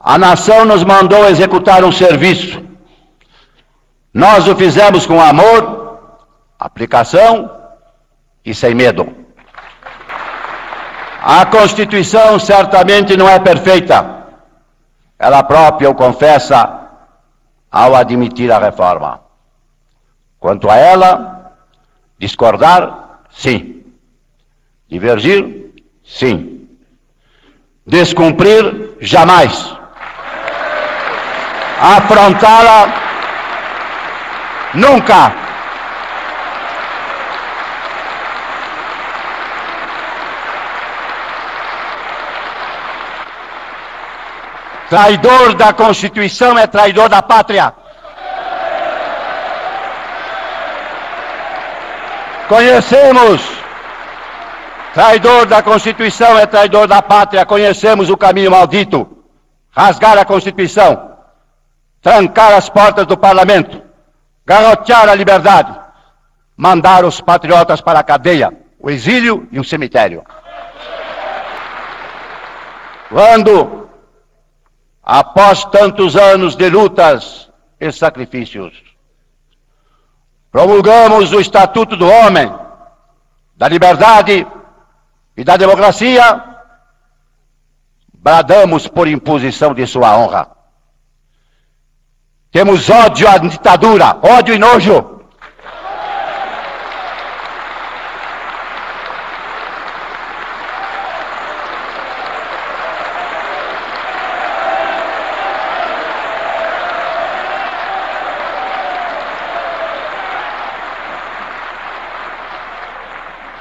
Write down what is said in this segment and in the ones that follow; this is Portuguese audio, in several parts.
A nação nos mandou executar um serviço. Nós o fizemos com amor, aplicação e sem medo. A Constituição certamente não é perfeita. Ela própria o confessa ao admitir a reforma. Quanto a ela, discordar, sim. Divergir, sim. Descumprir, jamais. Afrontá-la, nunca. Traidor da Constituição é traidor da pátria. Conhecemos, traidor da Constituição é traidor da pátria. Conhecemos o caminho maldito: rasgar a Constituição, trancar as portas do parlamento, garrotear a liberdade, mandar os patriotas para a cadeia, o exílio e o cemitério. Quando após tantos anos de lutas e sacrifícios. Promulgamos o Estatuto do Homem, da Liberdade e da Democracia, bradamos por imposição de sua honra. Temos ódio à ditadura, ódio e nojo.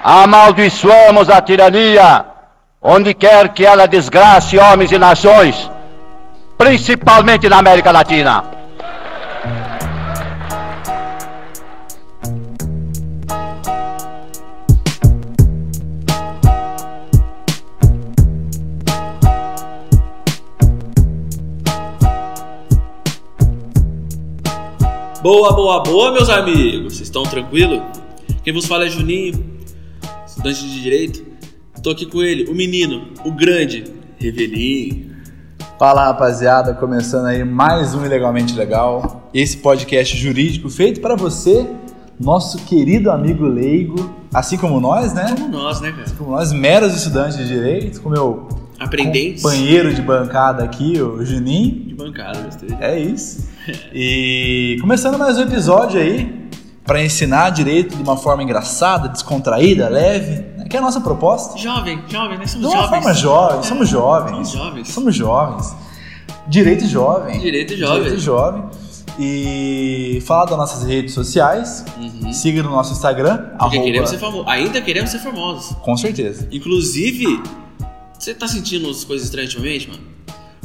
Amaldiçoamos a tirania, onde quer que ela desgrace homens e nações, principalmente na América Latina. Boa, boa, boa, meus amigos. Vocês estão tranquilos? Quem vos fala é Juninho, estudante de direito. Estou aqui com ele, o menino, o grande, Revelinho. Fala rapaziada, começando aí mais um Ilegalmente Legal, esse podcast jurídico feito para você, nosso querido amigo leigo, assim como nós, né? Como nós, né, cara? Assim como nós, meros estudantes de direito, com meu Aprendentes. companheiro de bancada aqui, o Juninho. De bancada, gostei. É isso. E começando mais um episódio aí, para ensinar direito de uma forma engraçada, descontraída, leve, né? que é a nossa proposta. Jovem, jovem, nós somos de uma jovens. forma jovem, somos É, jovens. somos jovens. Somos jovens. Direito jovem. Direito jovem. Direito jovem. E falar das nossas redes sociais. Uhum. Siga no nosso Instagram. Porque arroba- queremos ser famosos. Ainda queremos ser famosos. Com certeza. Inclusive, você tá sentindo as coisas estranhas ultimamente, mano?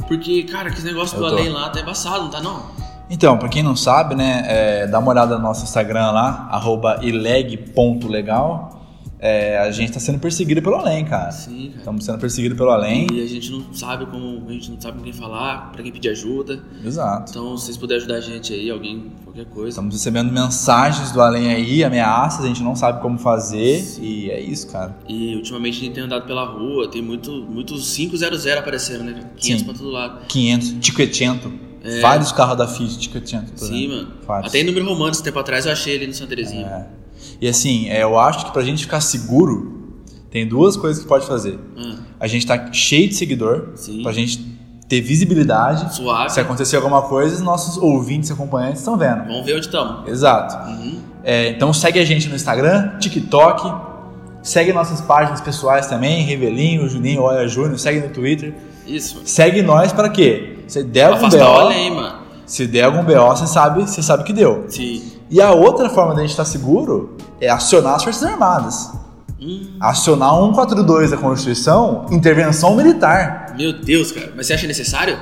Porque, cara, que esse negócio do além lá tá embaçado, não tá não? Então, pra quem não sabe, né, é, dá uma olhada no nosso Instagram lá, arroba ileg.legal. É, a gente tá sendo perseguido pelo além, cara. Sim, cara. Estamos sendo perseguidos pelo além. E a gente não sabe como, a gente não sabe com quem falar, pra quem pedir ajuda. Exato. Então, se vocês puderem ajudar a gente aí, alguém, qualquer coisa. Estamos recebendo mensagens do além aí, ameaças, a gente não sabe como fazer. E é isso, cara. E ultimamente a gente tem andado pela rua, tem muito, muitos 500 aparecendo, né? cara? 500 Sim. pra todo lado. 500, Tiquetento. Vários carros da Fiat Tiquetento. por É. Sim, exemplo. mano. Vários. Até em número romano, esse tempo atrás, eu achei ele no Santa Terezinha. É. E assim, é, eu acho que pra gente ficar seguro, tem duas coisas que pode fazer. Ah, A gente tá cheio de seguidor, Sim. pra gente ter visibilidade. suave. Se acontecer alguma coisa, os nossos ouvintes e acompanhantes estão vendo. Vamos ver onde estamos. Exato. Uhum. É, então segue a gente no Instagram, TikTok, segue nossas páginas pessoais também, Revelinho, Juninho, Olha Júnior, segue no Twitter. Isso. Segue nós pra quê? Se der algum BO, além, mano. se der algum BO, você sabe, você sabe que deu. Sim. E a outra forma da gente estar seguro é acionar as Forças Armadas. Hum, Acionar 142 da Constituição, intervenção militar. meu Deus, cara. Mas você acha necessário?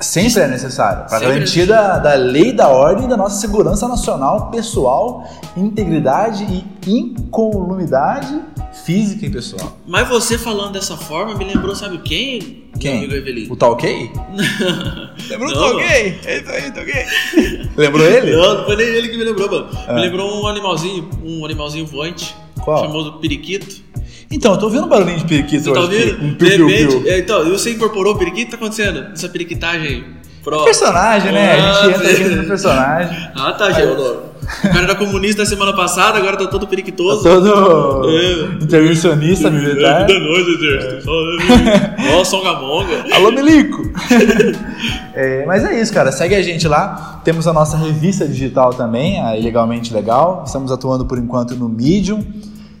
Sempre é necessário. Para é garantir da, da lei, da ordem da nossa segurança nacional, pessoal, integridade e incolumidade física e pessoal. Mas você falando dessa forma me lembrou, sabe quem? Quem? Meu amigo Evelyn. O tal gay? Lembrou Não, do tal gay? É isso aí, tal gay. Lembrou ele? Não, não foi nem ele que me lembrou, mano. Ah. Me lembrou um animalzinho, um animalzinho voante. Qual? Famoso periquito. Então, eu tô ouvindo um barulhinho de periquito Você tá hoje aqui. ouvindo? Um de piu-piu-piu. repente. é, então, e você incorporou o periquito? O que tá acontecendo? Essa periquitagem pro. Personagem, né? A gente Ah, entra aqui no personagem. Ah, tá, Geodoro. O cara era comunista na semana passada, agora tá todo periquitoso. Todo É. intervencionista militar. É, nós, exército. Ó, Songamonga. Alô, Milico! É, mas é isso, cara. Segue a gente lá. Temos a nossa revista digital também, a Ilegalmente Legal. Estamos atuando por enquanto no Medium.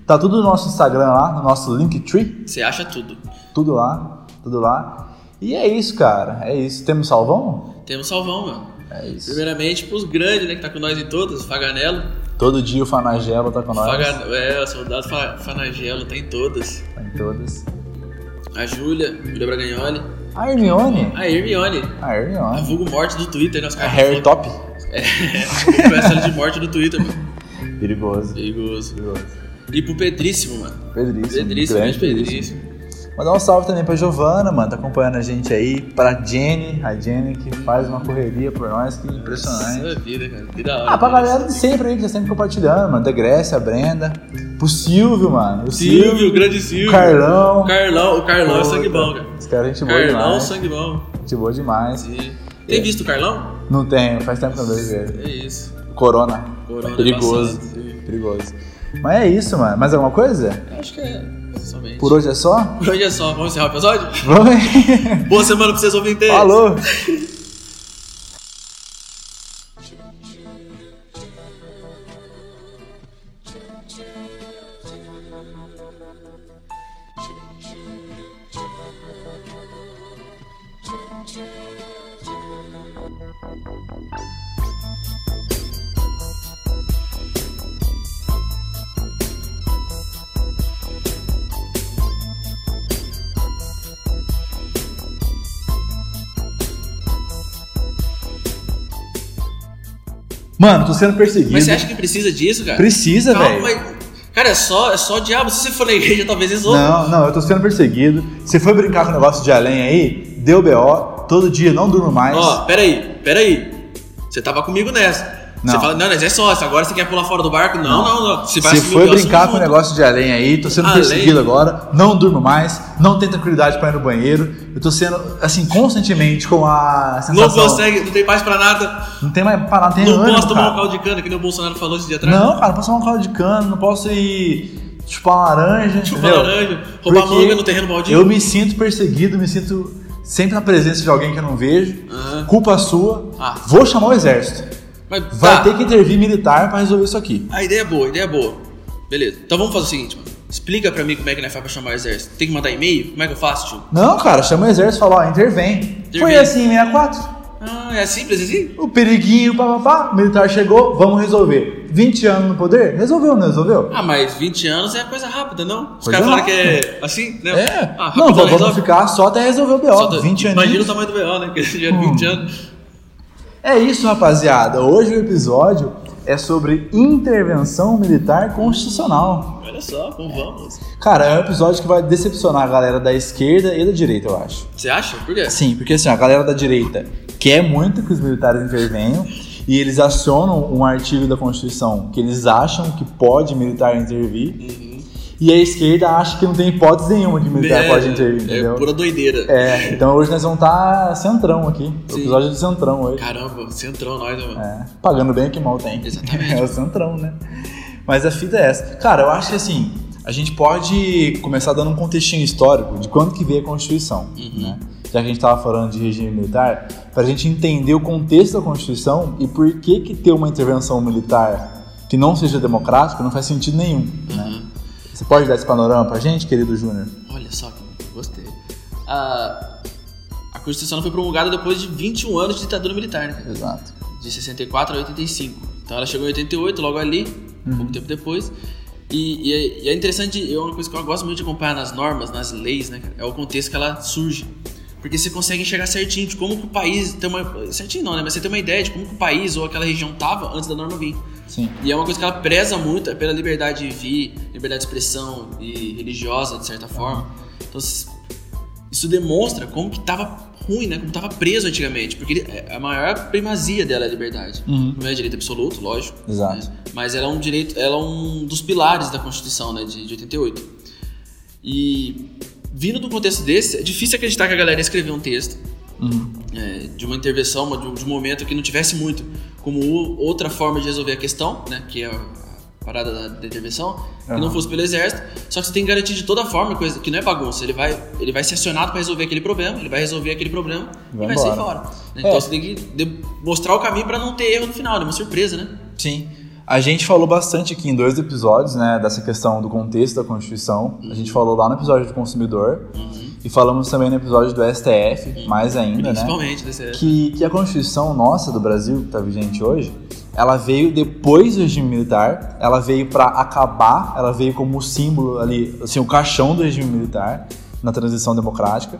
Tá tudo no nosso Instagram lá, no nosso Linktree. Você acha tudo. Tudo lá, tudo lá. E é isso, cara. É isso. Temos salvão? Temos salvão, mano. É isso. Primeiramente pros grandes, né, que tá com nós em todas, o Faganello. Todo dia o Fanagelo tá com nós. Faga... É, o soldado Fa- Fanagelo, tá em todas. Tá em todas. A Júlia, Júlia Bragagnoli. A Hermione. A Hermione. A A Hermione. vulgo morte do Twitter, né? Os A Harry Top. É, peça ela de morte do Twitter, mano. Perigoso. Perigoso. Perigoso. E pro Pedríssimo, mano. Pedríssimo. Pedríssimo, grande grande Pedríssimo. Mandar um salve também pra Giovana, mano, tá acompanhando a gente aí. Pra Jenny, a Jenny que faz uma correria por nós, que impressionante. Nossa vida, cara. Que da hora. Ah, pra mano. galera de sempre aí, que tá sempre compartilhando, mano. Da Grécia, a Brenda. Pro Silvio, mano. O Silvio, o grande Silvio. O Carlão. O Carlão, o Carlão é sangue bom, cara. Esse cara é gente boa Carlão, demais. sangue bom. Gente boa demais. E- Tem visto o Carlão? Não tenho, faz tempo que eu não vejo ele. É isso. Corona. Corona Perigoso. sim. Perigoso. Mas é isso, mano. Mais alguma coisa? Eu Acho que é. Por hoje é só? Por hoje é só. Vamos encerrar o episódio? Vamos. Boa semana pra vocês ouvintes. Falou. Mano, tô sendo perseguido. Mas você acha que precisa disso, cara? Precisa, velho. mas- Cara, é só, é só o diabo. Se você for na igreja, talvez resolva. Não, não, eu tô sendo perseguido. Você foi brincar com o negócio de além aí, deu BO, todo dia não durmo mais. Ó, peraí, peraí. Você tava comigo nessa. Você Não. fala, não, mas é sócio, agora você quer pular fora do barco? Não, não, não. Você vai Você assumir foi o BO, brincar com o negócio de além aí, tô sendo Além? perseguido agora, não durmo mais, não tenho tranquilidade pra ir no banheiro. Eu tô sendo, assim, constantemente com a Não sensação. consegue, não tem paz pra nada. Não tem mais parar, não tem não ânimo, posso tomar um cara. caldo de cana, que nem o Bolsonaro falou esse dia atrás. Não, cara, não posso tomar um caldo de cano, não posso ir chupar uma laranja. Chupar entendeu? laranja, roubar Porque manga no terreno baldio. Eu me sinto perseguido, me sinto sempre na presença de alguém que eu não vejo. Aham. Culpa sua. Ah. Vou chamar o exército. Mas Vai tá, ter que intervir militar pra resolver isso aqui. A ideia é boa, a ideia é boa. Beleza. Então vamos fazer o seguinte, mano. Explica pra mim como é que nós faz pra chamar o exército. Tem que mandar e-mail? Como é que eu faço, tio? Não, cara, chama o exército e fala, ó, intervém. Foi Intervém. assim em 64. Ah, é simples assim? O periguinho, papapá, o militar chegou, vamos resolver. 20 anos no poder? Resolveu, não resolveu? Ah, mas 20 anos é coisa rápida, não? Os caras falaram que é assim, né? É. Ah, não, vamos resolve. ficar só até resolver o BO. Só do- 20 anos. Imagina o tamanho do BO, né? Que já era 20 anos. É isso, rapaziada. Hoje o episódio é sobre intervenção militar constitucional. Olha só, como vamos. Cara, é um episódio que vai decepcionar a galera da esquerda e da direita, eu acho. Você acha? Por quê? Sim, porque assim, a galera da direita quer muito que os militares intervenham e eles acionam um artigo da Constituição que eles acham que pode militar intervir Uhum. E a esquerda acha que não tem hipótese nenhuma que militar pode intervir, entendeu? É pura doideira. É, então hoje nós vamos estar centrão aqui. O Sim. episódio do centrão hoje. Caramba, centrão nós, né, mano? É, pagando bem o que mal tem. Exatamente. É o centrão, né? Mas a fita é essa. Cara, eu acho que assim, a gente pode começar dando um contextinho histórico de quando que veio a Constituição, Uhum. né? Já que a gente tava falando de regime militar, pra gente entender o contexto da Constituição e por que que ter uma intervenção militar que não seja democrática não faz sentido nenhum, né? Você pode dar esse panorama pra gente, querido Júnior? Olha só, gostei. A, a Constituição foi promulgada depois de 21 anos de ditadura militar, né? Exato. De 64 a 85. Então ela chegou em 88, logo ali, Uhum. pouco tempo depois. E, e é, e é interessante, é uma coisa que eu gosto muito de acompanhar nas normas, nas leis, né? É o contexto que ela surge. Porque você consegue enxergar certinho de como que o país tem uma. Certinho não, né? Mas você tem uma ideia de como que o país ou aquela região tava antes da norma vir. Sim. E é uma coisa que ela preza muito é pela liberdade de vir, liberdade de expressão e religiosa, de certa forma. Então, isso demonstra como que tava ruim, né? Como tava preso antigamente. Porque ele- é- a maior primazia dela é a liberdade. Uhum. Não é direito absoluto, lógico. Exato. né? Mas ela é um direito, ela é um dos pilares da Constituição, né? De, de 88. E vindo do contexto desse, é difícil acreditar que a galera escreveu um texto Uhum. é, de uma intervenção, de um, de um momento que não tivesse muito como outra forma de resolver a questão, né? Que é a, parada da, intervenção, que não fosse pelo exército. Só que você tem que garantir de toda forma, coisa que não é bagunça. Ele vai, ele vai ser acionado para resolver aquele problema, ele vai resolver aquele problema Vai e vai sair embora. fora. né? Então É. você tem que mostrar o caminho para não ter erro no final, é uma surpresa, né? Sim. A gente falou bastante aqui em dois episódios, né, dessa questão do contexto da Constituição. A gente falou lá no episódio do consumidor e falamos também no episódio do STF, mais ainda, né? Principalmente desse Que, que a Constituição nossa do Brasil, que está vigente hoje, ela veio depois do regime militar, ela veio para acabar, ela veio como símbolo ali, assim, o caixão do regime militar na transição democrática.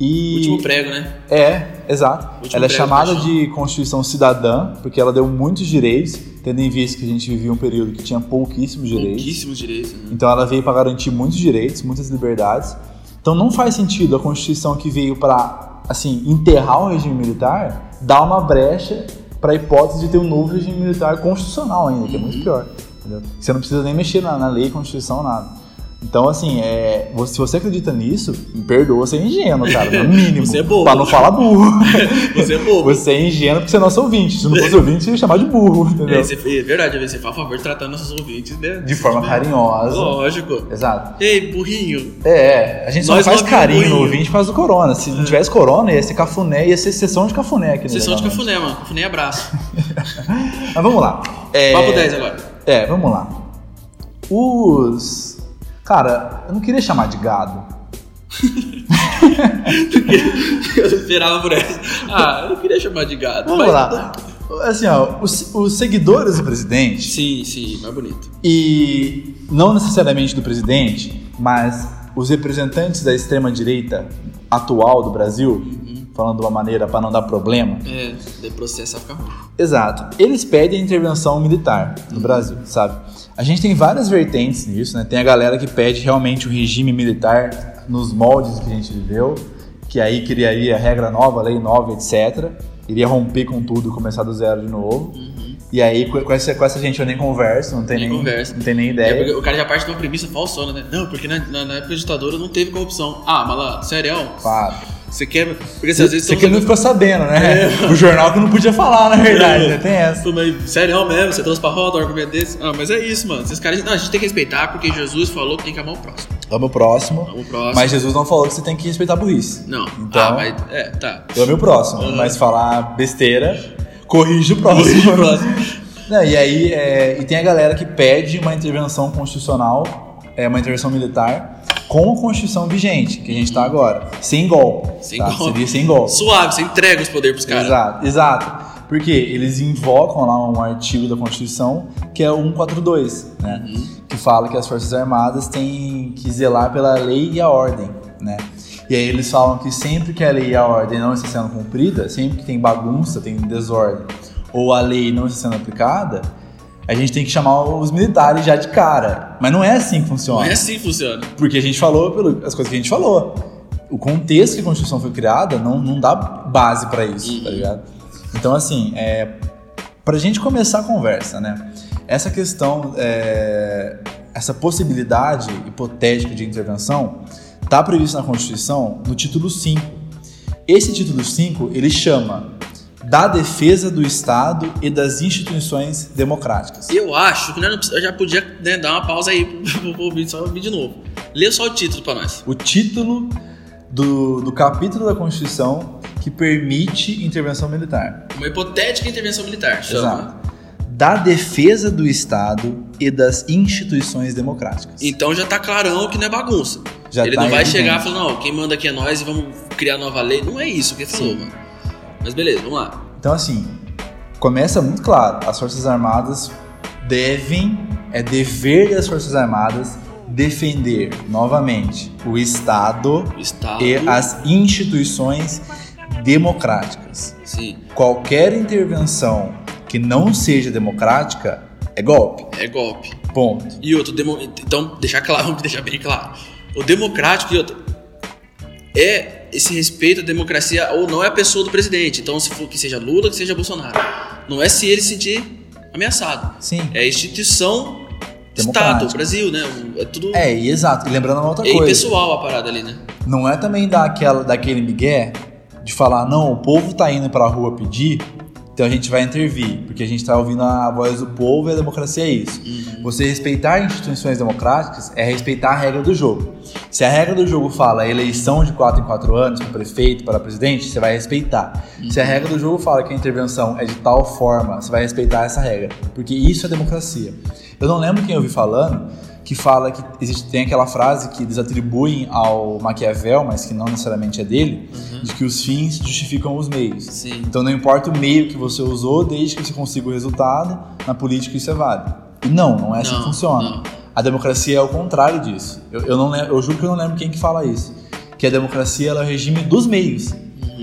E último prego, né? é, exato. Último Ela é chamada do de Constituição Cidadã, porque ela deu muitos direitos, tendo em vista que a gente vivia um período que tinha pouquíssimos direitos. Pouquíssimos direitos. Né? Então ela veio para garantir muitos direitos, muitas liberdades. Então não faz sentido a Constituição que veio para assim enterrar o regime militar dar uma brecha para a hipótese de ter um novo regime militar constitucional ainda, que é muito pior. entendeu? Você não precisa nem mexer na, na lei, Constituição, nada. Então, assim, é, se você acredita nisso, me perdoa, você é ingênuo, cara, no mínimo. Você é bobo. Pra não falar burro. Você é bobo. Você é ingênuo porque você é nosso ouvinte. Se não fosse ouvinte, você ia chamar de burro, entendeu? É, você, é verdade, você faz favor de tratar nossos ouvintes né? De forma carinhosa. Lógico. Exato. Ei, burrinho. É, a gente só Nós faz logo carinho no ouvinte por causa do corona. Se não tivesse corona, ia ser cafuné, ia ser sessão de cafuné aqui Sessão de cafuné, mano. Cafuné abraço. Mas vamos lá. É, Papo 10 agora. É, vamos lá. Os. Cara, eu não queria chamar de gado. Eu esperava por essa. Ah, eu não queria chamar de gato. Vamos mas- lá. Assim, ó, os, os seguidores do presidente, Sim, sim, mais bonito. e não necessariamente do presidente, mas os representantes da extrema-direita atual do Brasil, falando de uma maneira para não dar problema, É, daí processo vai ficar ruim. Exato. Eles pedem a intervenção militar no Brasil, sabe? A gente tem várias vertentes nisso, né? Tem a galera que pede realmente o regime militar nos moldes que a gente viveu, que aí criaria regra nova, lei nova, etc. Iria romper com tudo e começar do zero de novo. E aí, com essa, com essa gente eu nem converso, não tem Nem nem, conversa. Não tem nem É, ideia. porque o cara já parte de uma premissa falsona, né? Não, porque na, na, na época da ditadura não teve corrupção. Ah, malandro, sério? Claro. Você quer. Porque assim, às vezes Você estamos que não ficou sabendo, né? O jornal que não podia falar, na verdade, né? Tem essa. Pô, mas sério mesmo, você trouxe pra roda um argumento desse? Ah, mas é isso, mano. Esses caras. Não, a gente tem que respeitar porque Jesus falou que tem que amar o próximo. Vamos pro próximo. Vamos pro próximo. Mas Jesus não falou que você tem que respeitar a burrice. Não. Então, Ah, mas. É, tá. Eu amo o próximo, Uhum. mas falar besteira, corrige o próximo. Corrige o próximo. Não, e aí, é, e tem a galera que pede uma intervenção constitucional, é, uma intervenção militar, com a Constituição vigente, que a gente tá agora. Sem golpe. Sem tá? golpe. Seria sem golpe. Suave, você entrega os poderes pros caras. Exato, exato. Porque eles invocam lá um artigo da Constituição que é o 142, né? Uhum. Que fala que as Forças Armadas têm que zelar pela lei e a ordem, né? E aí eles falam que sempre que a lei e a ordem não está sendo cumprida, sempre que tem bagunça, tem desordem, ou a lei não está sendo aplicada, a gente tem que chamar os militares já de cara. Mas não é assim que Não funciona. é assim que funciona. Porque a gente falou pelo, as coisas que a gente falou. O contexto que a Constituição foi criada não, não dá base pra isso, tá ligado? Então, assim, é, pra gente começar a conversa, né? Essa questão, é, essa possibilidade hipotética de intervenção tá prevista na Constituição no título 5. Esse título 5, ele chama da defesa do Estado e das instituições democráticas. Eu acho que precisa- eu já podia né, dar uma pausa aí pro ouvinte só ouvir de novo. Lê só o título pra nós. o título do, do capítulo da Constituição que permite intervenção militar. Uma hipotética intervenção militar. Chama. Exato. Da defesa do Estado e das instituições democráticas. Então já tá clarão que não é bagunça. Já ele tá não vai evidente. chegar e falar, não, quem manda aqui é nós e vamos criar nova lei. Não é isso que ele falou, mano. Mas beleza, vamos lá. Então, assim, começa muito claro: as Forças Armadas devem, é dever das Forças Armadas defender novamente o Estado Estado. e as instituições democráticas. Sim, Qualquer intervenção que não seja democrática é golpe. é golpe. Ponto. E outro, demo- então, deixar claro, vamos deixar bem claro. O democrático e outro. É esse respeito à democracia ou não é a pessoa do presidente. Então, se for que seja Lula, que seja Bolsonaro. Não é se ele se sentir ameaçado. Sim. É a instituição Estado. Brasil, né? É tudo. É, e exato. E lembrando uma outra é coisa. pessoal a parada ali, né? Não é também daquela, daquele migué de falar, não, o povo tá indo pra rua pedir, então a gente vai intervir, porque a gente tá ouvindo a voz do povo e a democracia é isso. Você respeitar instituições democráticas é respeitar a regra do jogo. Se a regra do jogo fala eleição de 4 em 4 anos para prefeito, para presidente, você vai respeitar. Se a regra do jogo fala que a intervenção é de tal forma, você vai respeitar essa regra, porque isso é democracia. Eu não lembro quem eu vi falando, que fala que existe, tem aquela frase que eles atribuem ao Maquiavel, mas que não necessariamente é dele, de que os fins justificam os meios. Sim. Então não importa o meio que você usou, desde que você consiga o resultado, na política isso é válido. E não, não é assim Não, que funciona. não. A democracia é o contrário disso. Eu, eu, não eu juro que eu não lembro quem que fala isso. Que a democracia ela é o regime dos meios.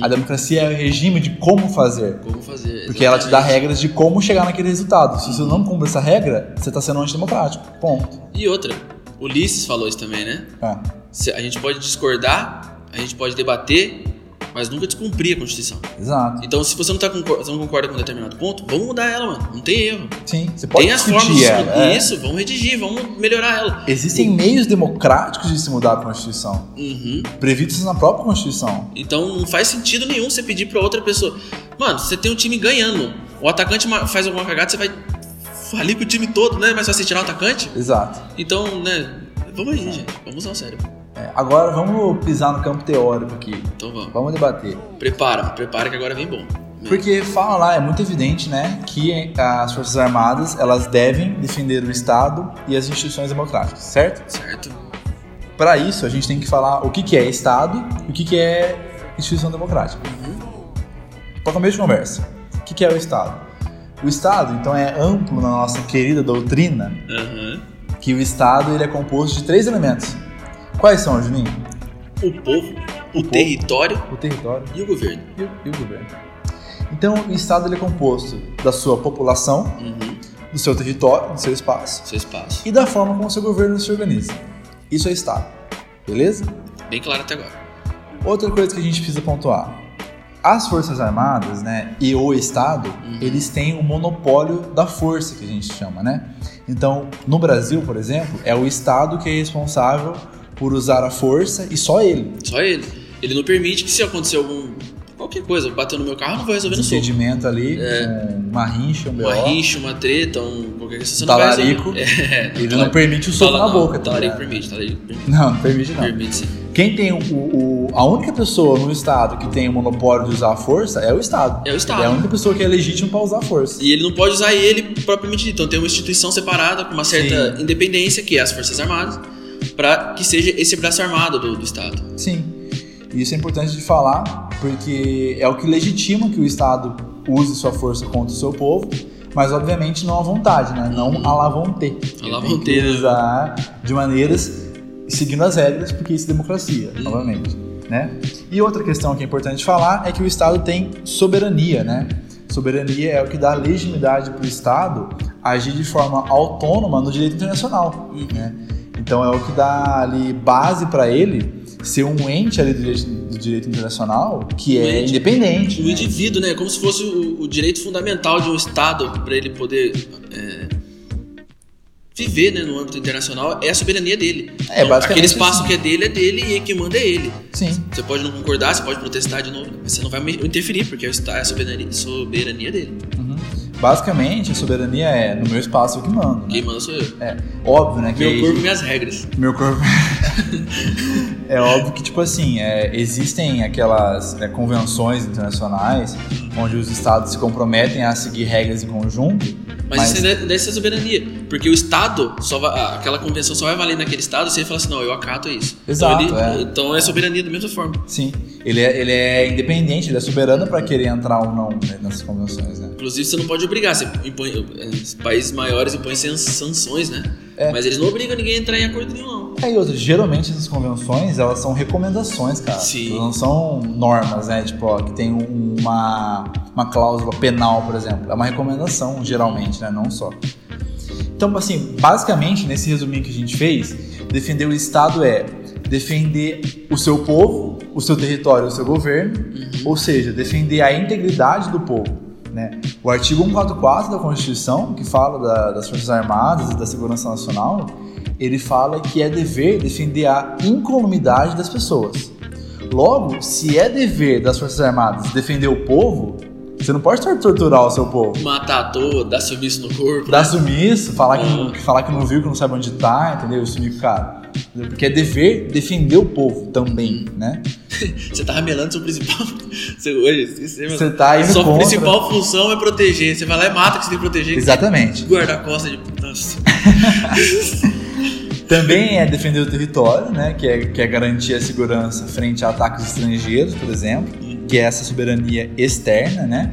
A democracia é o regime de como fazer. Como fazer. Porque ela te dá exatamente. regras de como chegar naquele resultado. Se você não cumpre essa regra, você está sendo antidemocrático. Ponto. E outra, Ulisses falou isso também, né? É. A gente pode discordar, a gente pode debater, mas nunca descumprir a Constituição. Exato. Então, se você não, tá concor- não concorda com um determinado ponto, vamos mudar ela, mano. Não tem erro. Sim. Você pode tem as formas de é. isso, vamos redigir, vamos melhorar ela. Existem meios democráticos de se mudar a Constituição. Uhum. Previstos na própria Constituição. Então não faz sentido nenhum você pedir pra outra pessoa. Mano, você tem um time ganhando. O atacante faz alguma cagada, você vai falir com o time todo, né? Mas só você tirar o atacante? Exato. Então, né? Vamos aí, gente. Vamos usar o cérebro. É, agora vamos pisar no campo teórico aqui. Então vamos. Vamos debater. Prepara, prepara que agora vem bom. Porque fala lá, é muito evidente, né, que as Forças Armadas, elas devem defender o Estado e as instituições democráticas, certo? Certo? Para isso, a gente tem que falar o que, que é Estado e o que, que é instituição democrática. Para começo de conversa, o que, que é o Estado? O Estado, então, é amplo na nossa querida doutrina, Aham. que o Estado ele é composto de três elementos. Quais são, Juninho? O povo, o, povo. território O território e o governo. e o, e o governo. Então, o Estado ele é composto da sua população, Uhum. do seu território, do seu espaço Seu espaço. e da forma como o seu governo se organiza. Isso é Estado, beleza? Bem claro até agora. Outra coisa que a gente precisa pontuar. As Forças Armadas, né, e o Estado, eles têm o monopólio da força, que a gente chama, né? Então, no Brasil, por exemplo, é o Estado que é responsável por usar a força e só ele. Só ele. Ele não permite que se acontecer algum. qualquer coisa, bateu no meu carro, não vou resolver no soco. Desentendimento ali, uma rincha, um Uma BO. rixa, uma treta, um qualquer coisa, você Um não vai talarico. resolver. É, Ele não permite o soco na boca, tá talarico permite, talarico permite. Não, não permite não. Permite sim. Quem tem o, o- a única pessoa no estado que tem o monopólio de usar a força é o estado. É o Estado. É a única pessoa que é legítima para usar a força. E ele não pode usar ele propriamente dito. Então tem uma instituição separada, com uma certa Sim. independência, que é as Forças Armadas, para que seja esse braço armado do, do Estado. Sim. Isso é importante de falar, porque é o que legitima que o estado use sua força contra o seu povo, mas obviamente não à vontade, né? Não à la vontade. À la que né? usar de maneiras seguindo as regras, porque isso é democracia, Hum. novamente, né? E outra questão que é importante falar é que o estado tem soberania, né? Soberania é o que dá legitimidade para o Estado agir de forma autônoma no direito internacional, Uhum. né? Então é o que dá ali base para ele ser um ente ali do direito, do direito internacional que Um é ente. independente. O né? indivíduo, né? Como se fosse o, o direito fundamental de um Estado para ele poder é, viver né, no âmbito internacional é a soberania dele. É, Então, basicamente aquele espaço assim. que é dele é dele e quem manda é ele. Sim, Você pode não concordar, você pode protestar de novo, mas você não vai interferir, porque é o é a soberania, soberania dele. uhum. Basicamente a soberania é no meu espaço eu que mando. Né? Quem manda sou eu. É óbvio, né? Que Meu corpo, minhas regras. Meu corpo. é óbvio que, tipo assim, é, existem aquelas é, convenções internacionais onde os estados se comprometem a seguir regras em conjunto. Mas, Mas- isso deve ser soberania. Porque o Estado, só vai- aquela convenção só vai valer naquele Estado se ele falar assim, não, eu acato isso. Exato, então, ele- é. então é soberania da mesma forma. Sim, ele é, ele é independente, ele é soberano para querer entrar ou não né, nessas convenções, né? Inclusive, você não pode obrigar. Você impõe, eh, países maiores impõem san- sanções, né? É. Mas eles não obrigam ninguém a entrar em acordo nenhum, não. É, e outra, geralmente essas convenções, elas são recomendações, cara. Sim. Elas não são normas, né? Tipo, ó, que tem um- uma, uma cláusula penal, por exemplo. É uma recomendação, geralmente, né? Não só. Então, assim, basicamente, nesse resuminho que a gente fez, defender o Estado é defender o seu povo, o seu território, o seu governo, ou seja, defender a integridade do povo, né? O artigo 144 da Constituição, que fala da- das Forças Armadas e da Segurança Nacional, ele fala que é dever defender a incolumidade das pessoas. Logo, se é dever das Forças Armadas defender o povo, você não pode tor- torturar o seu povo. Matar à toa, dar sumiço no corpo. Dar né? sumiço, falar que, Uhum. que falar que não viu, que não sabe onde tá, entendeu? Sumir com o cara. Porque é dever defender o povo também, né? Você tá ramelando seu principal. Você, hoje, Você tá indo Sua contra. principal função é proteger. Você vai lá e mata que você tem que proteger. Exatamente. Guarda-costa de. Nossa. Também é defender o território, né? Que é, que é garantir a segurança frente a ataques estrangeiros, por exemplo, que é essa soberania externa, né?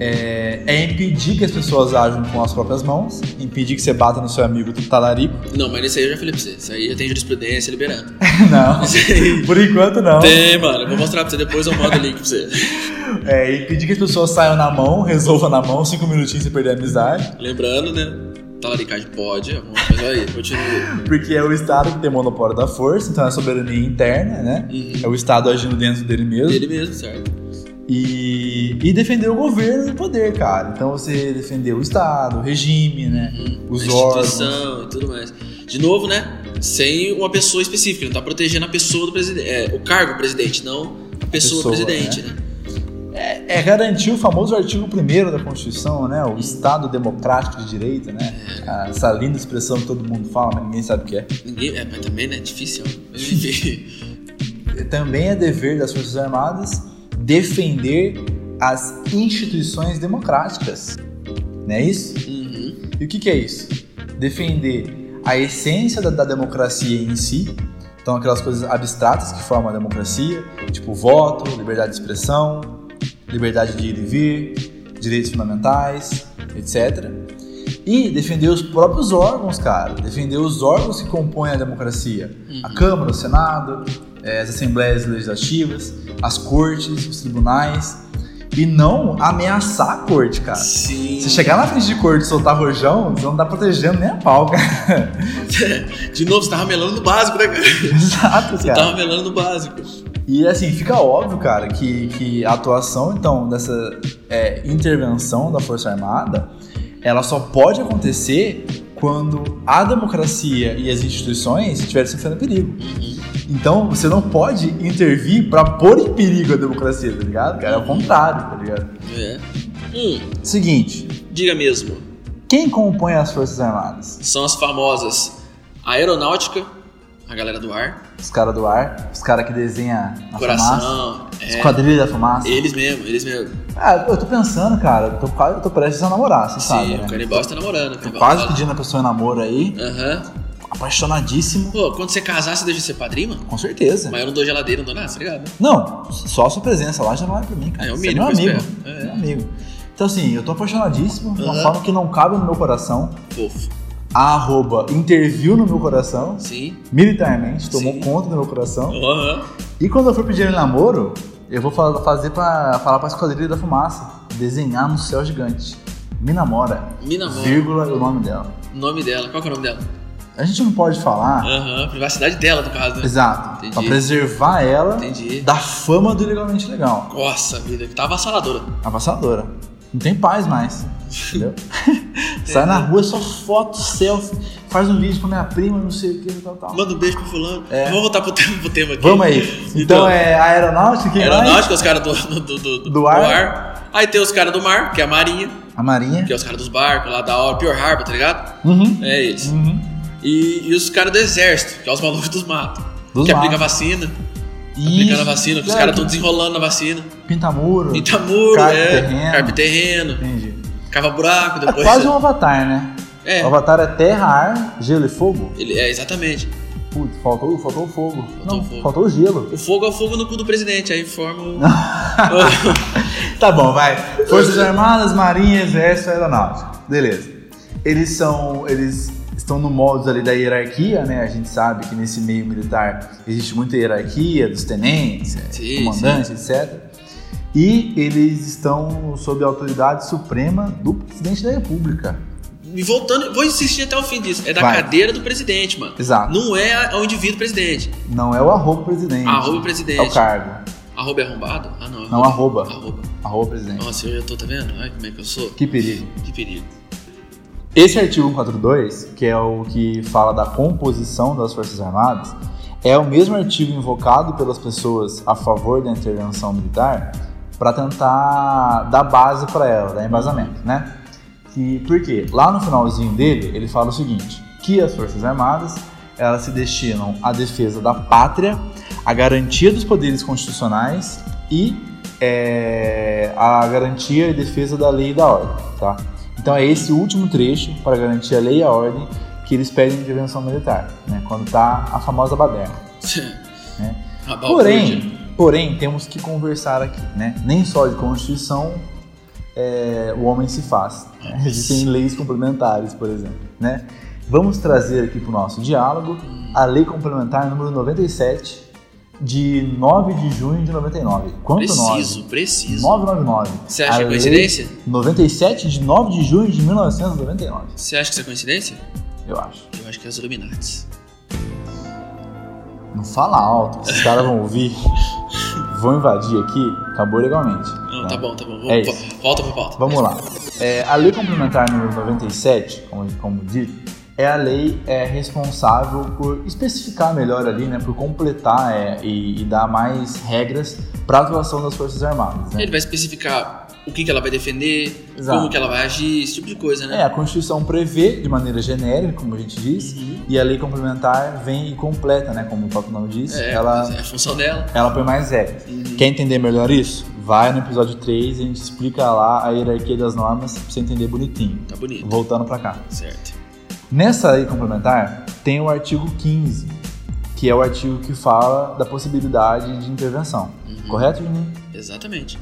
É, é impedir que as pessoas ajam com as próprias mãos, impedir que você bata no seu amigo talarico. Não, mas isso aí eu já falei pra você. Isso aí já tem jurisprudência liberando. Não, por enquanto não. Tem, mano. Eu vou mostrar pra você depois, eu mando o link pra você. É impedir que as pessoas saiam na mão, resolvam na mão, cinco minutinhos sem perder a amizade. Lembrando, né? Talaricagem pode, mas aí, continua. Porque é o Estado que tem monopólio da força, então é a soberania interna, né? Uhum. É o Estado agindo dentro dele mesmo. Ele mesmo, certo? E, e defender o governo e o poder, cara. Então você defender o Estado, o regime, né? Os a órgãos. instituição e tudo mais. De novo, né? Sem uma pessoa específica, não tá protegendo a pessoa do presidente. É, o cargo presidente, não a pessoa, Pessoa, presidente, né? É, é garantir o famoso artigo 1 da Constituição, né? O Estado democrático de direito, né? Ah, Essa linda expressão que todo mundo fala, mas ninguém sabe o que é. Ninguém. É, mas também, né? Difícil. Mas enfim. Também é dever das Forças Armadas defender as instituições democráticas. Não é isso? Uhum. E o que, que é isso? Defender a essência da, da democracia em si, então aquelas coisas abstratas que formam a democracia, tipo voto, liberdade de expressão, liberdade de ir e vir, direitos fundamentais, etc. E defender os próprios órgãos, cara, defender os órgãos que compõem a democracia, a Câmara, o Senado, as assembleias legislativas, as cortes, os tribunais, e não ameaçar a corte, cara. Sim. Se chegar na frente de corte e soltar rojão, você não tá protegendo nem a pau, cara. De novo, você tá ramelando no básico, né, cara? Exato, Você tá cara. ramelando no básico. E assim, fica óbvio, cara, que, que a atuação, então, dessa é, intervenção da Força Armada, ela só pode acontecer quando a democracia e as instituições estiverem sofrendo perigo. Então, você não pode intervir pra pôr em perigo a democracia, tá ligado? Cara, é o contrário, tá ligado? É. Hum, Seguinte, diga mesmo. quem compõe as Forças Armadas? São as famosas aeronáutica, a galera do ar, Os caras do ar, os caras que desenham a fumaça, coração. os É, quadrilhas da fumaça. eles mesmo, eles mesmo. Ah, eu tô pensando, cara, eu tô, quase- eu tô prestes a namorar, você sabe, Sim, né? o canibal está namorando. o Tô quase fala. pedindo a pessoa em namoro aí, Aham. apaixonadíssimo, Pô, quando você casar, você deixa de ser padrinho, mano? com certeza. Mas eu não dou geladeira, não dou nada, tá ligado? né? Não, só a sua presença lá já vale pra mim, cara. É o Você mínimo meu que eu amigo. É. Meu amigo. Então assim, eu tô apaixonadíssimo, de uma forma que não cabe no meu coração. Fofo. A arroba interviu no meu coração, Sim. militarmente, tomou Sim. conta do meu coração. Aham. E quando eu for pedir ele namoro, eu vou fa- fazer pra falar pra esquadrilha da fumaça, desenhar no céu gigante. Me namora, Me namora. vírgula, o nome dela. Nome dela, qual que é o nome dela? A gente não pode falar, Aham, privacidade dela, no caso, né? exato, Entendi. pra preservar ela Entendi. da fama do ilegalmente legal. Nossa vida, que tá avassaladora. Avassaladora. Não tem paz mais. Entendeu? Sai na rua, só foto, selfie, faz um vídeo com a minha prima, não sei o que, tal, tal. Manda um beijo pro fulano. É. Vamos voltar pro tema, pro tema aqui. Vamos aí. Então, Então, é a aeronáutica? Aeronáutica, os caras do, do, do, do, Do ar. Aí tem os caras do mar, que é a marinha, A Marinha. que é os caras dos barcos lá da hora, Pior Harbor, tá ligado? Uhum. É eles. Uhum. E, e os caras do exército, que é os malucos dos matos. Dos que matos. aplica vacina. Aplicando a vacina, que os É, caras estão desenrolando a vacina. Pinta muro. Pinta muro, Carpe é. terreno. Carpe terreno, Entendi. cava buraco, É depois. quase um avatar, né? É. O avatar é terra, ar, gelo e fogo. Ele, é, exatamente. Putz, faltou, faltou o fogo. Faltou Não, o fogo. faltou o gelo. O fogo é o fogo no cu do presidente, aí forma o. Tá bom, vai. Forças Armadas, Marinha, Exército, Aeronáutica. Beleza. Eles são. Eles estão no modus ali da hierarquia, né? A gente sabe que nesse meio militar existe muita hierarquia dos tenentes, Sim, comandantes, etc. E eles estão sob a autoridade suprema do presidente da República. E voltando, vou insistir até o fim disso. É da Vai. cadeira do presidente, mano. Exato. Não é o indivíduo presidente. Não é o arroba presidente. Arroba presidente. É o cargo. Arroba é arrombado? Ah, não. Não, arroba. Arroba. Arroba presidente. Nossa, eu já tô, tá vendo? Ai, como é que eu sou? Que perigo. Que perigo. Esse artigo 142, que é o que fala da composição das Forças Armadas, é o mesmo artigo invocado pelas pessoas a favor da intervenção militar para tentar dar base para ela, dar embasamento, né? Que, por quê? Lá no finalzinho dele, ele fala o seguinte, que as Forças Armadas, elas se destinam à defesa da pátria, à garantia dos poderes constitucionais e é, à garantia e defesa da lei e da ordem, tá? Então é esse último trecho para garantir a lei e a ordem que eles pedem intervenção militar, né? Quando tá a famosa baderna. né? Porém, porém, temos que conversar aqui, né? Nem só de Constituição é, o homem se faz. Né? Existem leis complementares, por exemplo, né? Vamos trazer aqui para o nosso diálogo a Lei Complementar número 97 de 9 de junho de 99. Quanto Preciso, 9? preciso. 999. Você acha A que é coincidência? 97 de 9 de junho de 1999. Você acha que isso é coincidência? Eu acho. Eu acho que é os Illuminates. Não fala alto, esses caras vão ouvir. Vão invadir aqui, acabou legalmente. Não, né? tá bom, tá bom. É Vamos, isso. volta pra pauta. Vamos lá. É, a lei complementar número 97, como, como dito, é a lei é, responsável por especificar melhor ali, né, por completar é, e, e dar mais regras para a atuação das Forças Armadas. Né? Ele vai especificar o que, que ela vai defender, Exato. como que ela vai agir, esse tipo de coisa, né? É, a Constituição prevê de maneira genérica, como a gente diz, Uhum. e a lei complementar vem e completa, né, como o próprio nome diz, É, ela, é a função dela. ela põe mais regras. Uhum. Quer entender melhor isso? Vai no episódio 3 e a gente explica lá a hierarquia das normas pra você entender bonitinho. Tá bonito. Voltando pra cá. Certo. Nessa lei complementar tem o artigo 15, que é o artigo que fala da possibilidade de intervenção. Uhum. Correto, Juninho? Exatamente.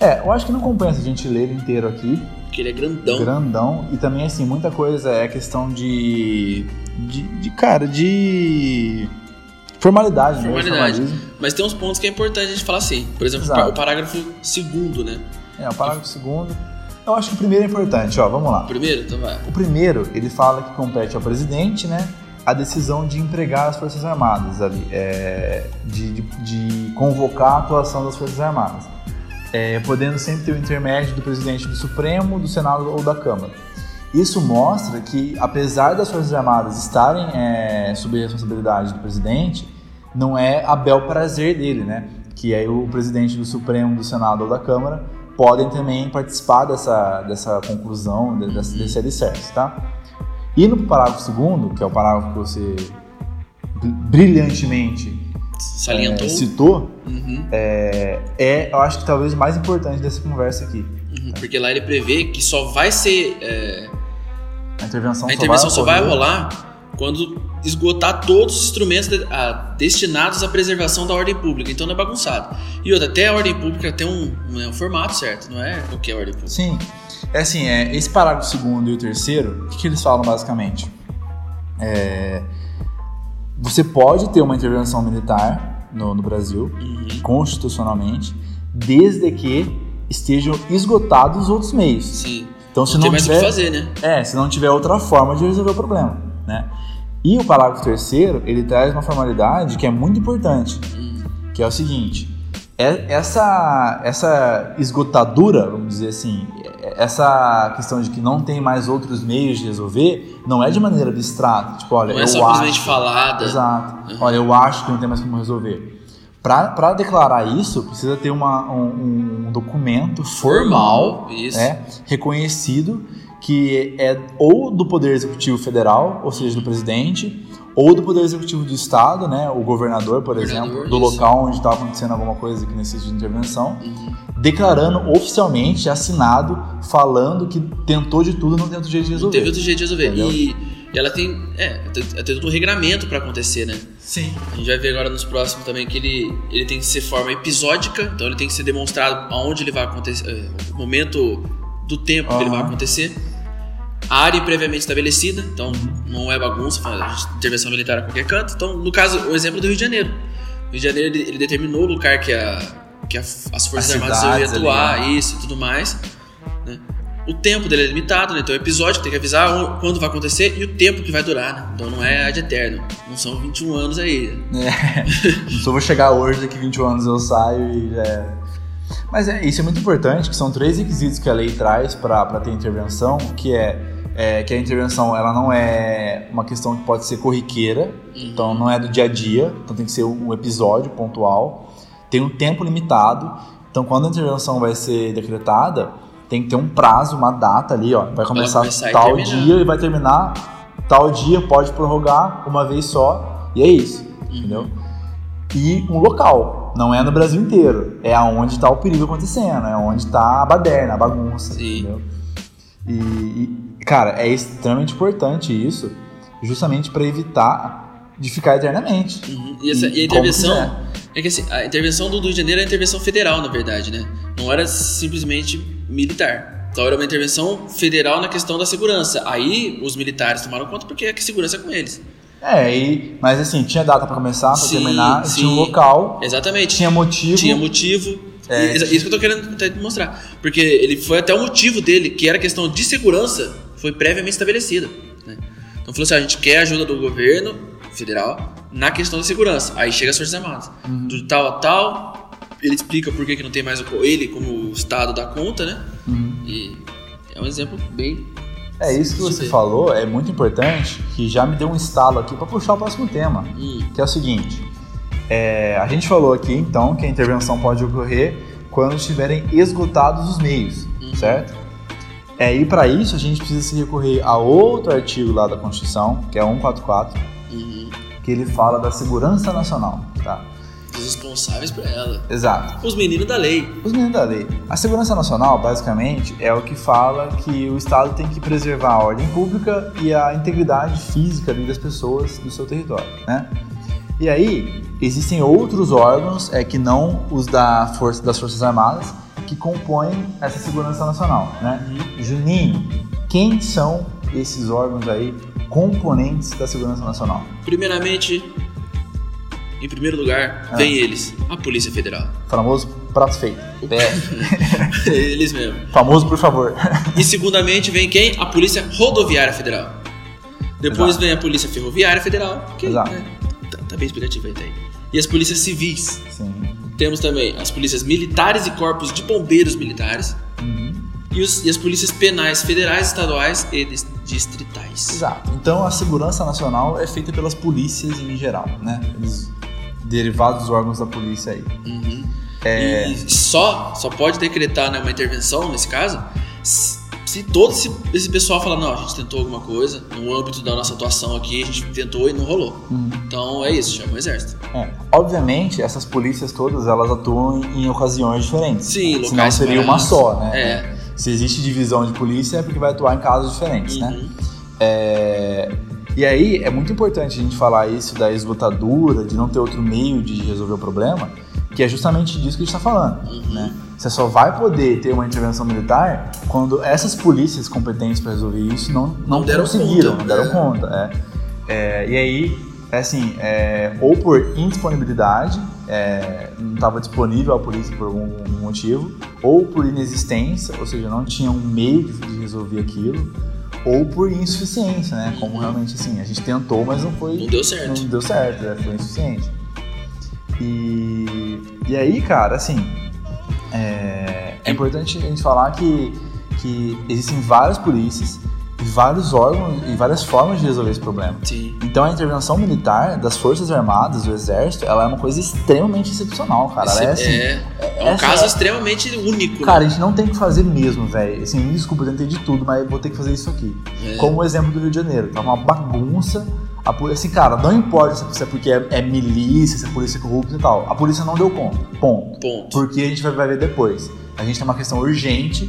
É, eu acho que não compensa a gente ler ele inteiro aqui, Porque ele é grandão. grandão, e também, assim, muita coisa é questão de. de, de, cara, de. formalidade, mesmo, Formalidade. Mas tem uns pontos que é importante a gente falar assim. Por exemplo, Exato. o parágrafo segundo, né? É, o parágrafo segundo. Eu acho que o primeiro é importante, ó, vamos lá. O primeiro, então vai. O primeiro, ele fala que compete ao presidente, né, a decisão de empregar as Forças Armadas ali, é, de, de, de convocar a atuação das Forças Armadas, é, podendo sempre ter o intermédio do presidente do Supremo, do Senado ou da Câmara. Isso mostra que, apesar das Forças Armadas estarem é, sob a responsabilidade do presidente, não é a bel prazer dele, né? Que aí o presidente do Supremo, do Senado ou da Câmara podem também participar dessa, dessa conclusão, de- desse, desse alicerce, tá? E no parágrafo segundo, que é o parágrafo que você br- brilhantemente Salientou. é, citou, Uhum, é, é, eu acho que talvez o mais importante dessa conversa aqui. uhum. Porque lá ele prevê que só vai ser. é, A intervenção, a intervenção só vai rolar quando esgotar todos os instrumentos de- a- destinados à preservação da ordem pública. Então não é bagunçado. E outra, até a ordem pública tem um, um, um formato certo, não é qualquer ordem pública. Sim. É assim, é, esse parágrafo segundo e o terceiro, o que, que eles falam basicamente? É, você pode ter uma intervenção militar no, no Brasil, Uhum. constitucionalmente, desde que estejam esgotados os outros meios. Sim. Então, se não não, tem mais o tiver, que fazer, né? é, se não tiver outra forma de resolver o problema, né? E o parágrafo terceiro, ele traz uma formalidade que é muito importante, que é o seguinte: é- essa essa esgotadura, vamos dizer assim, é- essa questão de que não tem mais outros meios de resolver, não é de maneira abstrata, tipo, olha, Não é eu simplesmente acho, falada. Exato. Uhum. Olha, eu acho que não tem mais como resolver. Para declarar isso, precisa ter uma, um, um documento formal, Isso. é, reconhecido que é ou do Poder Executivo Federal, ou seja, do presidente, ou do Poder Executivo do Estado, né, o governador, por Governador, exemplo, do isso. local onde está acontecendo alguma coisa que necessita de intervenção, Uhum. declarando oficialmente, assinado, falando que tentou de tudo, não tem outro jeito de Não resolver. teve outro jeito de resolver. E, e ela tem. É, tem, tem todo um regramento pra acontecer, né? Sim. A gente vai ver agora nos próximos também que ele, ele tem que ser forma episódica, então ele tem que ser demonstrado aonde ele vai acontecer, é, o momento do tempo que ele vai acontecer. A área previamente estabelecida, então não é bagunça, faz intervenção militar a qualquer canto. Então, no caso, o exemplo do Rio de Janeiro. O Rio de Janeiro ele, ele determinou o lugar que, a, que a- as Forças As Armadas iam cidades ali, atuar, né? isso e tudo mais. né? o tempo dele é limitado, né? Então o episódio tem que avisar quando vai acontecer e o tempo que vai durar, né? Então não é ad eterno. Não são 21 anos aí. né? É. Só vou chegar hoje, daqui 21 anos eu saio e já é. Mas é, isso é muito importante, que são três requisitos que a lei traz para ter intervenção, que é, é que a intervenção ela não é uma questão que pode ser corriqueira, então não é do dia a dia, então tem que ser um episódio pontual, tem um tempo limitado, então quando a intervenção vai ser decretada, tem que ter um prazo, uma data ali, ó, vai começar começar e tal terminar. dia e vai terminar tal dia, pode prorrogar uma vez só, e é isso, entendeu? e um local. Não é no Brasil inteiro. É aonde está o perigo acontecendo, é onde está a baderna, a bagunça. Sim. Entendeu? E, e, cara, é extremamente importante isso, justamente para evitar de ficar eternamente. Uhum. E, essa- e a como intervenção. É que assim, a intervenção do Rio de Janeiro é intervenção federal, na verdade, né? Não era simplesmente militar. Então era uma intervenção federal na questão da segurança. Aí os militares tomaram conta porque a segurança é com eles. É, e, mas assim, tinha data para começar, para terminar, sim. tinha um local, Exatamente. tinha motivo. Tinha motivo. É, E- isso que eu tô querendo te mostrar. Porque ele foi até o motivo dele, que era questão de segurança, foi previamente estabelecida. né? Então falou assim: "Ah, a gente quer a ajuda do governo federal na questão da segurança. Aí chega as Forças Armadas. Uhum. Do tal a tal, ele explica por que, que não tem mais o ele como Estado dá conta, né? Uhum. E é um exemplo bem. É isso que você falou, é muito importante, que já me deu um estalo aqui para puxar o próximo tema. Hum, que é o seguinte: é, a gente falou aqui então que a intervenção pode ocorrer quando estiverem esgotados os meios, Uhum. certo? É, e para isso a gente precisa se recorrer a outro artigo lá da Constituição, que é 144, uhum. que ele fala da segurança nacional, tá? Os responsáveis por ela. Exato. Os meninos da lei. Os meninos da lei. A segurança nacional, basicamente, é o que fala que o Estado tem que preservar a ordem pública e a integridade física das pessoas do seu território, né? E aí, existem outros órgãos, é, que não os da força, das Forças Armadas, que compõem essa segurança nacional, né? Juninho, quem são esses órgãos aí, componentes da segurança nacional? Primeiramente, em primeiro lugar, Ah. vem eles, a Polícia Federal. Famoso prato feito. PF. eles mesmo. Famoso, por favor. E segundamente vem quem? A Polícia Rodoviária Federal. Depois Exato. vem a Polícia Ferroviária Federal, que Exato. né, tá, tá bem explicativo aí, tá aí. E as polícias civis. Sim. Temos também as polícias militares e corpos de bombeiros militares. Uhum. E, os- e as polícias penais federais, estaduais e dis- distritais. Exato. Então a segurança nacional é feita pelas polícias em geral, né? Eles derivados dos órgãos da polícia aí. Uhum. É. E só, só pode decretar né, uma intervenção, nesse caso, se, todo esse, esse pessoal falar, não, a gente tentou alguma coisa, no âmbito da nossa atuação aqui, a gente tentou e não rolou. Uhum. Então é isso, chama o exército. É. Obviamente, essas polícias todas elas atuam em ocasiões diferentes. Sim, Senão locais seria uma só, né? É. Se existe divisão de polícia é porque vai atuar em casos diferentes, né? Uhum. É, E aí é muito importante a gente falar isso da esgotadura, de não ter outro meio de resolver o problema, que é justamente disso que a gente está falando. Uhum. Né? Você só vai poder ter uma intervenção militar quando essas polícias competentes para resolver isso não, não, Não deram conseguiram, conta, não deram né? conta. É. É, e aí, é assim, é, ou por indisponibilidade, é, não estava disponível a polícia por algum motivo, ou por inexistência, ou seja, não tinha um meio de, de resolver aquilo, ou por insuficiência, né? Como realmente assim, a gente tentou, mas não foi. Não deu certo. Não deu certo, né? foi insuficiente. E, e aí, cara, assim, é, é importante a gente falar que, que existem várias polícias, vários órgãos e várias formas de resolver esse problema. Sim. Então a intervenção militar das Forças Armadas, do Exército, ela é uma coisa extremamente excepcional, cara. É assim. é, é um essa- caso extremamente único. Cara, né? a gente não tem que fazer mesmo, velho. Assim, me desculpa, eu tentei de tudo, mas vou ter que fazer isso aqui. É. Como o exemplo do Rio de Janeiro. Tava uma bagunça. A polícia, assim, cara, não importa se- se é porque é, é milícia, se é polícia corrupta e tal. A polícia não deu conta. Ponto. Ponto. Porque a gente vai, vai ver depois. A gente tem uma questão urgente.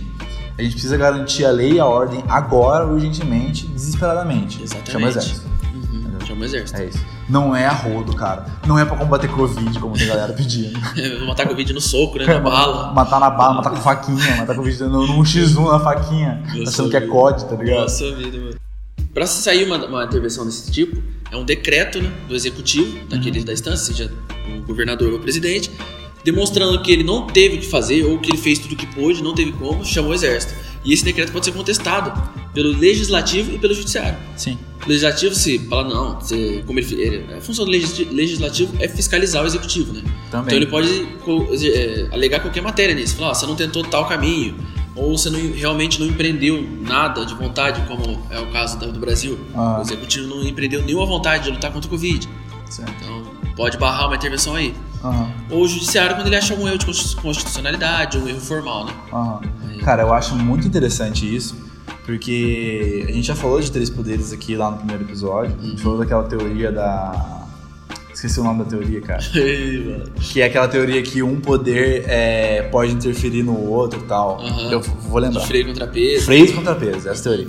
A gente precisa garantir a lei e a ordem agora, urgentemente, desesperadamente. Exatamente. Chama o exército. Uhum. Chama o exército. É isso. Não é a rodo, cara. Não é pra combater Covid, como tem galera pedindo. Matar Covid no soco, né? Na bala. Matar na bala, matar com faquinha, matar Covid no, no X1 na faquinha. Eu Achando sou que é vida. COD, tá ligado? Nossa vida, mano. Pra sair uma, uma intervenção desse tipo, é um decreto né, do executivo, Uhum. daquele da instância, seja o governador ou o presidente, demonstrando que ele não teve o que fazer ou que ele fez tudo o que pôde, não teve como, chamou o exército. E esse decreto pode ser contestado pelo legislativo e pelo judiciário. Sim. O legislativo se fala, não, você, como ele, ele- a função do legis- legislativo é fiscalizar o executivo, né? Também. Então ele pode co- é, alegar qualquer matéria nisso. Falar, ó, você não tentou tal caminho, ou você não, realmente não empreendeu nada de vontade, como é o caso do Brasil. Ah. O executivo não empreendeu nenhuma vontade de lutar contra o Covid. Certo. Então pode barrar uma intervenção aí. Aham. Ou o judiciário quando ele acha algum erro de constitu- constitucionalidade, um erro formal, né? Aham. Cara, eu acho muito interessante isso, porque a gente já falou de três poderes aqui lá no primeiro episódio. A gente falou daquela teoria da. Esqueci o nome da teoria, cara. Que é aquela teoria que um poder é, pode interferir no outro e tal. Eu vou lembrar. Freio contra peso. Freios contra peso, essa teoria.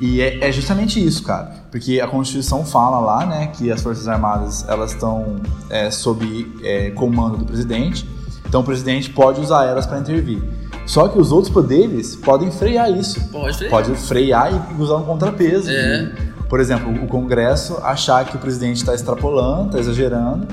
E é, é justamente isso, cara. Porque a Constituição fala lá, né, que as Forças Armadas elas estão é, sob é, comando do presidente. Então o presidente pode usar elas para intervir. Só que os outros poderes podem frear isso. Pode frear. Pode frear e usar um contrapeso. É. Por exemplo, o Congresso achar que o presidente está extrapolando, está exagerando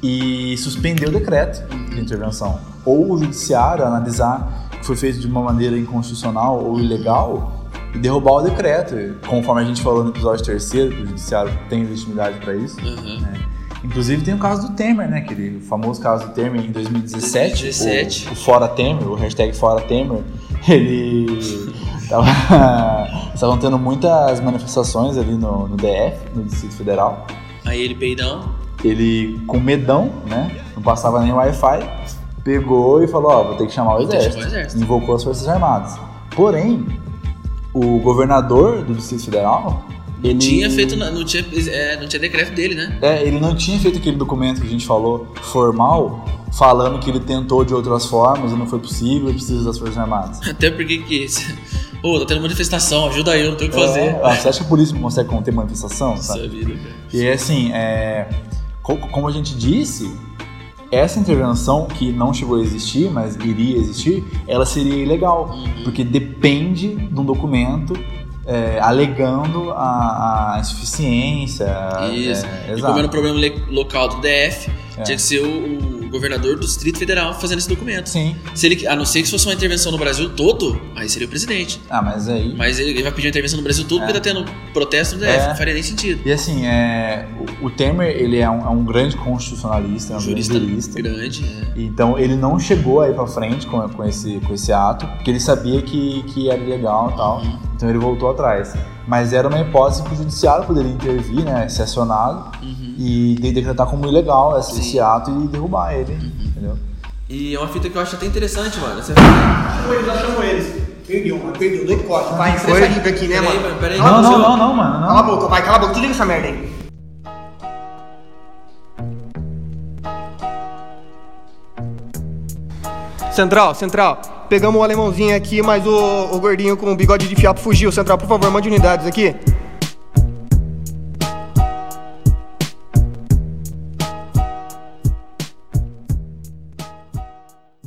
e suspender o decreto de intervenção. Ou o judiciário analisar que foi feito de uma maneira inconstitucional ou ilegal derrubar o decreto. Conforme a gente falou no episódio terceiro, que o judiciário tem legitimidade para isso. Aham. né? Inclusive tem o caso do Temer, né? Aquele famoso caso do Temer em 2017. 2017. O, o Fora Temer, o hashtag Fora Temer, ele tava, estavam tendo muitas manifestações ali no, no DF, no Distrito Federal. Aí ele peidão. Ele, com medão, né? Não passava nem Wi-Fi, pegou e falou, ó, vou ter que chamar o exército. o exército. Invocou as Forças Armadas. Porém, o governador do Distrito Federal, ele... Tinha feito. Não tinha, é, não tinha decreto dele, né? É, ele não tinha feito aquele documento que a gente falou, formal, falando que ele tentou de outras formas e não foi possível e precisa das Forças Armadas. Até porque que. Ô, tá tendo manifestação, ajuda aí, eu não tenho o que fazer. É, ah, você acha que a polícia consegue conter manifestação? Nossa Sabe? vida, cara. E assim, é, co- como a gente disse, essa intervenção que não chegou a existir, mas iria existir, ela seria ilegal, Uhum. porque depende de um documento é, alegando a, a insuficiência. Isso. É, e como era um problema le- local do DF, É. tinha que ser o, o governador do Distrito Federal fazendo esse documento. Sim. Se ele, a não ser que fosse uma intervenção no Brasil todo, aí seria o presidente. Ah, mas aí. Mas ele, ele vai pedir uma intervenção no Brasil todo porque tá tendo protesto no DF, É. não faria nem sentido. E assim, é, o, o Temer, ele é um, é um grande constitucionalista, é um Jurista grande jurista. grande. é. Então ele não chegou aí pra frente com, com, esse, com esse ato, porque ele sabia que, que era ilegal e tal. Uhum. Então ele voltou atrás. Mas era uma hipótese que o judiciário poderia intervir, né? Ser acionado Uhum. e de- decretar como ilegal esse, esse ato e derrubar ele. Entendeu? E é uma fita que eu acho até interessante, mano. Você Chama eles, chama eles. Perdeu, mano, perdeu, dois cortes. Vai, estressa rica aqui, né, Peraí, mano? peraí. Não, boca, não, não, mano. Cala a boca, vai, cala a boca, desliga essa merda aí. Central, Central, pegamos o alemãozinho aqui, mas o, o gordinho com o bigode de fiapo fugiu. Central, por favor, mande unidades aqui.